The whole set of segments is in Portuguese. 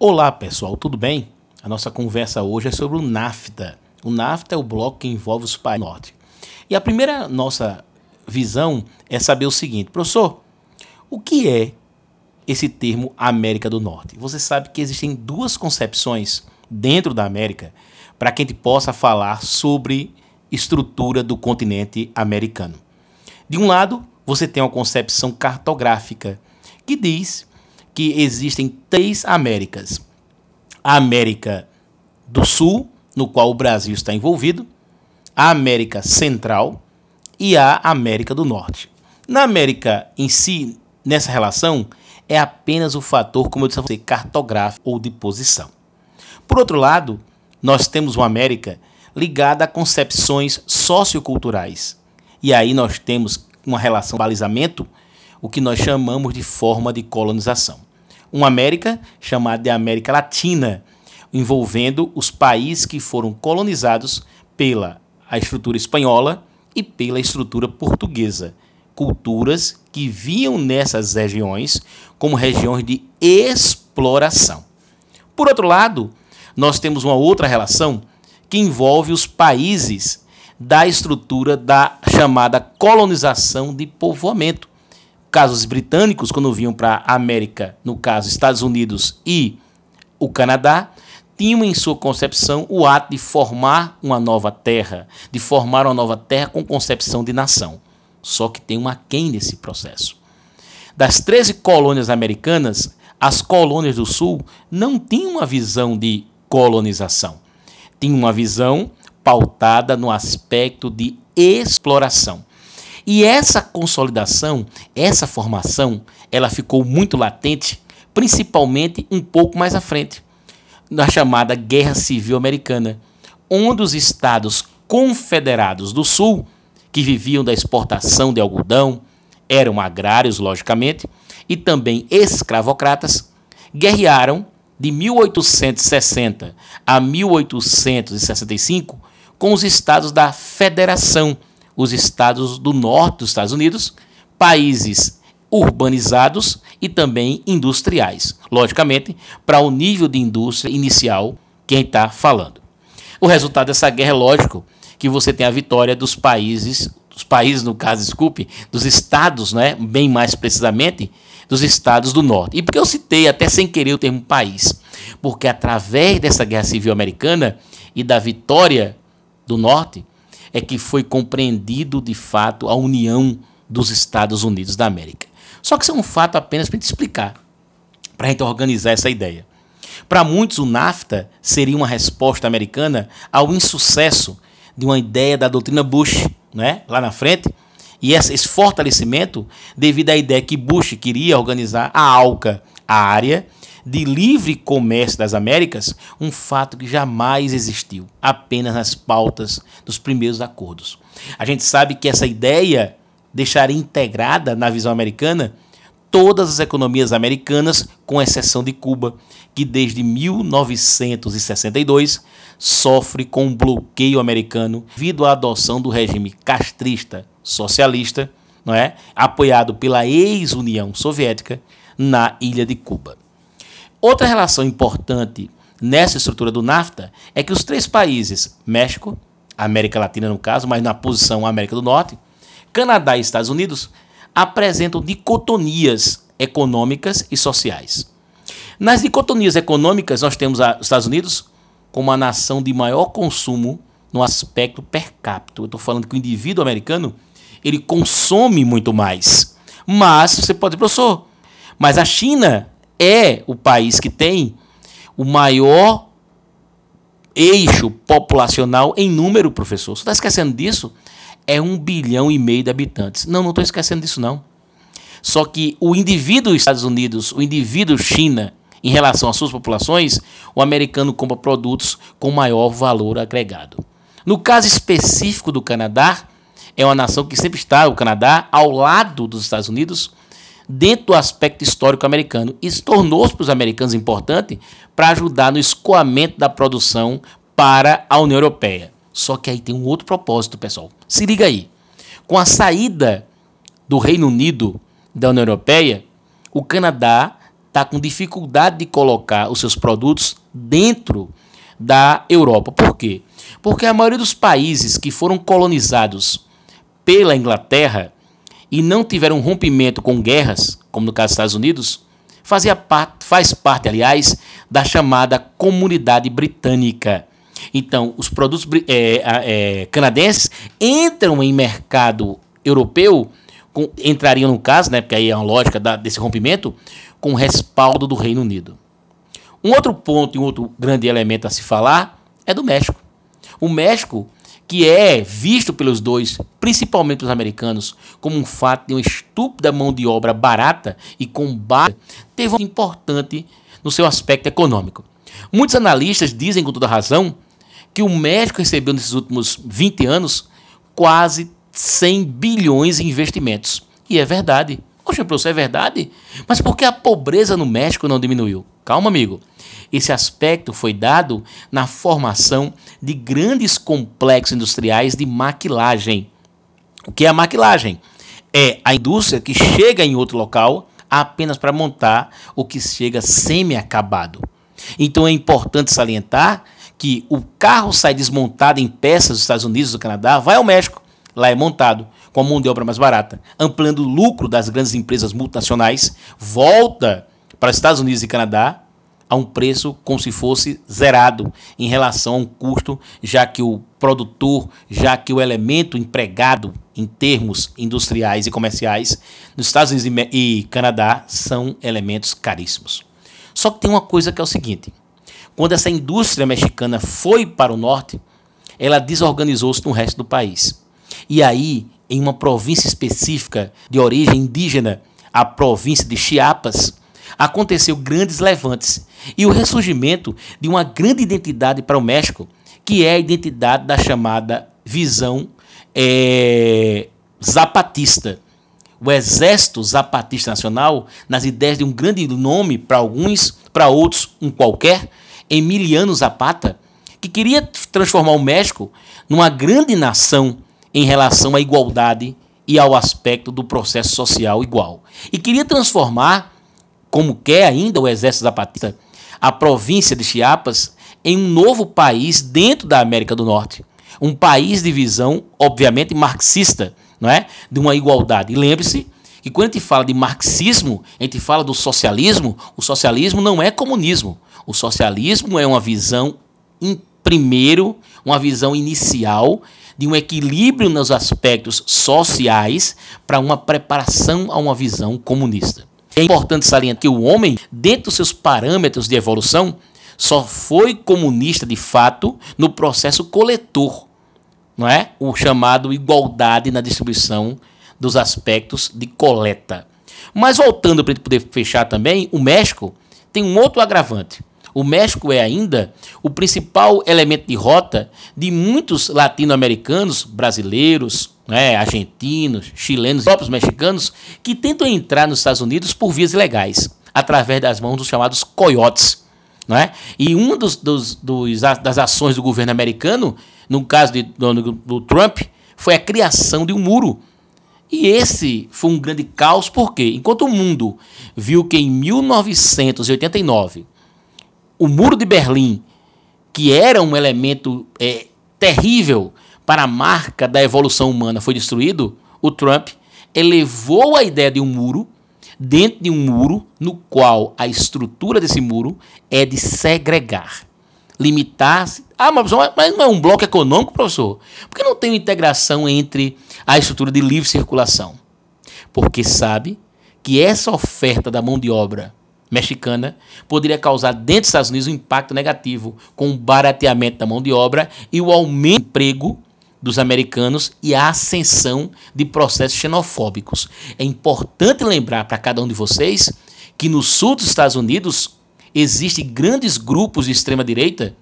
Olá pessoal, tudo bem? A nossa conversa hoje é sobre o NAFTA. O NAFTA é o bloco que envolve os países do norte. E a primeira nossa visão é saber o seguinte, professor, o que é esse termo América do Norte? Você sabe que existem duas concepções dentro da América para que a gente possa falar sobre estrutura do continente americano. De um lado, você tem uma concepção cartográfica que diz que existem três Américas: a América do Sul, no qual o Brasil está envolvido, a América Central e a América do Norte. Na América em si, nessa relação, é apenas o fator, como eu disse a você, cartográfico ou de posição. Por outro lado, nós temos uma América ligada a concepções socioculturais. E aí nós temos uma relação balizamento, o que nós chamamos de forma de colonização. Uma América chamada de América Latina, envolvendo os países que foram colonizados pela a estrutura espanhola e pela estrutura portuguesa, culturas que viam nessas regiões como regiões de exploração. Por outro lado, nós temos uma outra relação que envolve os países da estrutura da chamada colonização de povoamento. Casos britânicos, quando vinham para a América, no caso Estados Unidos e o Canadá, tinham em sua concepção o ato de formar uma nova terra, de formar uma nova terra com concepção de nação. Só que tem uma quem nesse processo. Das 13 colônias americanas, as colônias do Sul não tinham uma visão de colonização tinha uma visão pautada no aspecto de exploração. E essa consolidação, essa formação, ela ficou muito latente, principalmente um pouco mais à frente, na chamada Guerra Civil Americana, onde os estados confederados do Sul, que viviam da exportação de algodão, eram agrários, logicamente, e também escravocratas, guerrearam de 1860 a 1865 com os estados da Federação, os estados do norte dos Estados Unidos, países urbanizados e também industriais. Logicamente, para o nível de indústria inicial quem está falando. O resultado dessa guerra é lógico que você tem a vitória dos países, dos países, no caso, desculpe, dos estados, né, bem mais precisamente, dos estados do norte. E por que eu citei até sem querer o termo país? Porque através dessa guerra civil americana e da vitória do norte é que foi compreendido de fato a união dos Estados Unidos da América. Só que isso é um fato apenas para explicar, para a gente organizar essa ideia. Para muitos, o NAFTA seria uma resposta americana ao insucesso de uma ideia da doutrina Bush, né, lá na frente, e esse fortalecimento devido à ideia que Bush queria organizar a ALCA, a área de livre comércio das Américas, um fato que jamais existiu, apenas nas pautas dos primeiros acordos. A gente sabe que essa ideia deixaria integrada na visão americana todas as economias americanas, com exceção de Cuba, que desde 1962 sofre com um bloqueio americano devido à adoção do regime castrista socialista, não é? apoiado pela ex-União Soviética na ilha de Cuba. Outra relação importante nessa estrutura do NAFTA é que os três países, México, América Latina no caso, mas na posição América do Norte, Canadá e Estados Unidos, apresentam dicotonias econômicas e sociais. Nas dicotonias econômicas, nós temos os Estados Unidos como a nação de maior consumo no aspecto per capita. Eu estou falando que o indivíduo americano ele consome muito mais. Mas você pode dizer, professor, mas a China é o país que tem o maior eixo populacional em número, professor. Você está esquecendo disso? É um bilhão e meio de habitantes. Não, não estou esquecendo disso, não. Só que o indivíduo Estados Unidos, o indivíduo China, em relação às suas populações, o americano compra produtos com maior valor agregado. No caso específico do Canadá, é uma nação que sempre está, o Canadá, ao lado dos Estados Unidos, dentro do aspecto histórico americano. Isso tornou-se para os americanos importante para ajudar no escoamento da produção para a União Europeia. Só que aí tem um outro propósito, pessoal. Se liga aí. Com a saída do Reino Unido da União Europeia, o Canadá está com dificuldade de colocar os seus produtos dentro da Europa. Por quê? Porque a maioria dos países que foram colonizados pela Inglaterra e não tiveram rompimento com guerras, como no caso dos Estados Unidos, fazia parte, faz parte, aliás, da chamada comunidade britânica. Então, os produtos é, é, canadenses entram em mercado europeu, com, entrariam no caso, né, porque aí é uma lógica da, desse rompimento, com respaldo do Reino Unido. Um outro ponto e um outro grande elemento a se falar é do México. O México, que é visto pelos dois, principalmente pelos americanos, como um fato de uma estúpida mão de obra barata e com baixa, teve um importante no seu aspecto econômico. Muitos analistas dizem com toda razão que o México recebeu nesses últimos 20 anos quase 100 bilhões em investimentos. E é verdade. Poxa, professor, é verdade? Mas por que a pobreza no México não diminuiu? Calma, amigo. Esse aspecto foi dado na formação de grandes complexos industriais de maquilagem. O que é a maquilagem? É a indústria que chega em outro local apenas para montar o que chega semi-acabado. Então é importante salientar que o carro sai desmontado em peças dos Estados Unidos, do Canadá, vai ao México, lá é montado com a mão de obra mais barata, ampliando o lucro das grandes empresas multinacionais, volta para os Estados Unidos e Canadá a um preço como se fosse zerado em relação a um custo, já que o produtor, já que o elemento empregado em termos industriais e comerciais nos Estados Unidos e Canadá são elementos caríssimos. Só que tem uma coisa que é o seguinte: quando essa indústria mexicana foi para o norte, ela desorganizou-se no resto do país. E aí, em uma província específica de origem indígena, a província de Chiapas, aconteceu grandes levantes e o ressurgimento de uma grande identidade para o México, que é a identidade da chamada visão é, zapatista. O Exército Zapatista Nacional, nas ideias de um grande nome para alguns, para outros um qualquer, Emiliano Zapata, que queria transformar o México numa grande nação em relação à igualdade e ao aspecto do processo social igual. E queria transformar, como quer ainda o Exército Zapatista, a província de Chiapas em um novo país dentro da América do Norte. Um país de visão, obviamente, marxista, não é? de uma igualdade. E lembre-se que quando a gente fala de marxismo, a gente fala do socialismo, o socialismo não é comunismo. O socialismo é uma visão, primeiro, uma visão inicial de um equilíbrio nos aspectos sociais para uma preparação a uma visão comunista. É importante salientar que o homem, dentro dos seus parâmetros de evolução, só foi comunista de fato no processo coletor, não é? O chamado igualdade na distribuição dos aspectos de coleta. Mas voltando para poder fechar também, o México tem um outro agravante. O México é ainda o principal elemento de rota de muitos latino-americanos, brasileiros, né, argentinos, chilenos próprios mexicanos que tentam entrar nos Estados Unidos por vias ilegais, através das mãos dos chamados coiotes. Né? E uma dos, dos, dos, das ações do governo americano, no caso de, do, do Trump, foi a criação de um muro e esse foi um grande caos, porque enquanto o mundo viu que em 1989 o Muro de Berlim, que era um elemento é, terrível para a marca da evolução humana, foi destruído, o Trump elevou a ideia de um muro dentro de um muro no qual a estrutura desse muro é de segregar, limitar-se. Ah, mas, não é um bloco econômico, professor? Por que não tem integração entre a estrutura de livre circulação? Porque sabe que essa oferta da mão de obra mexicana poderia causar dentro dos Estados Unidos um impacto negativo, com o barateamento da mão de obra e o aumento do emprego dos americanos e a ascensão de processos xenofóbicos. É importante lembrar para cada um de vocês que no sul dos Estados Unidos existem grandes grupos de extrema direita,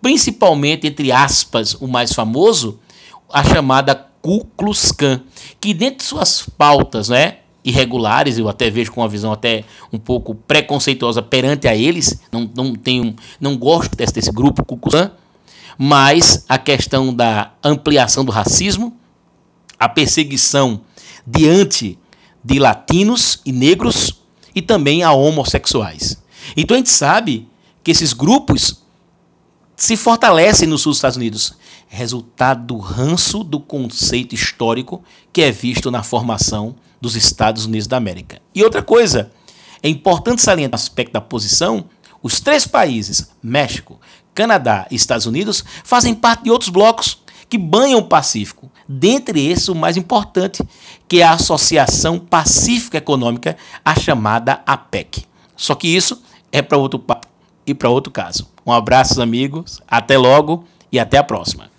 principalmente entre aspas, o mais famoso, a chamada Ku Klux Klan, que dentro de suas pautas, né, irregulares, eu até vejo com uma visão até um pouco preconceituosa perante a eles, não, não, tenho, não gosto desse, desse grupo Cucuzan, mas a questão da ampliação do racismo, a perseguição diante de latinos e negros, e também a homossexuais. Então a gente sabe que esses grupos se fortalecem no sul dos Estados Unidos, resultado do ranço do conceito histórico que é visto na formação dos Estados Unidos da América. E outra coisa, é importante salientar o aspecto da posição, os três países, México, Canadá e Estados Unidos, fazem parte de outros blocos que banham o Pacífico. Dentre esses, o mais importante, que é a Associação Pacífica Econômica, a chamada APEC. Só que isso é para outro papo e para outro caso. Um abraço, amigos, até logo e até a próxima.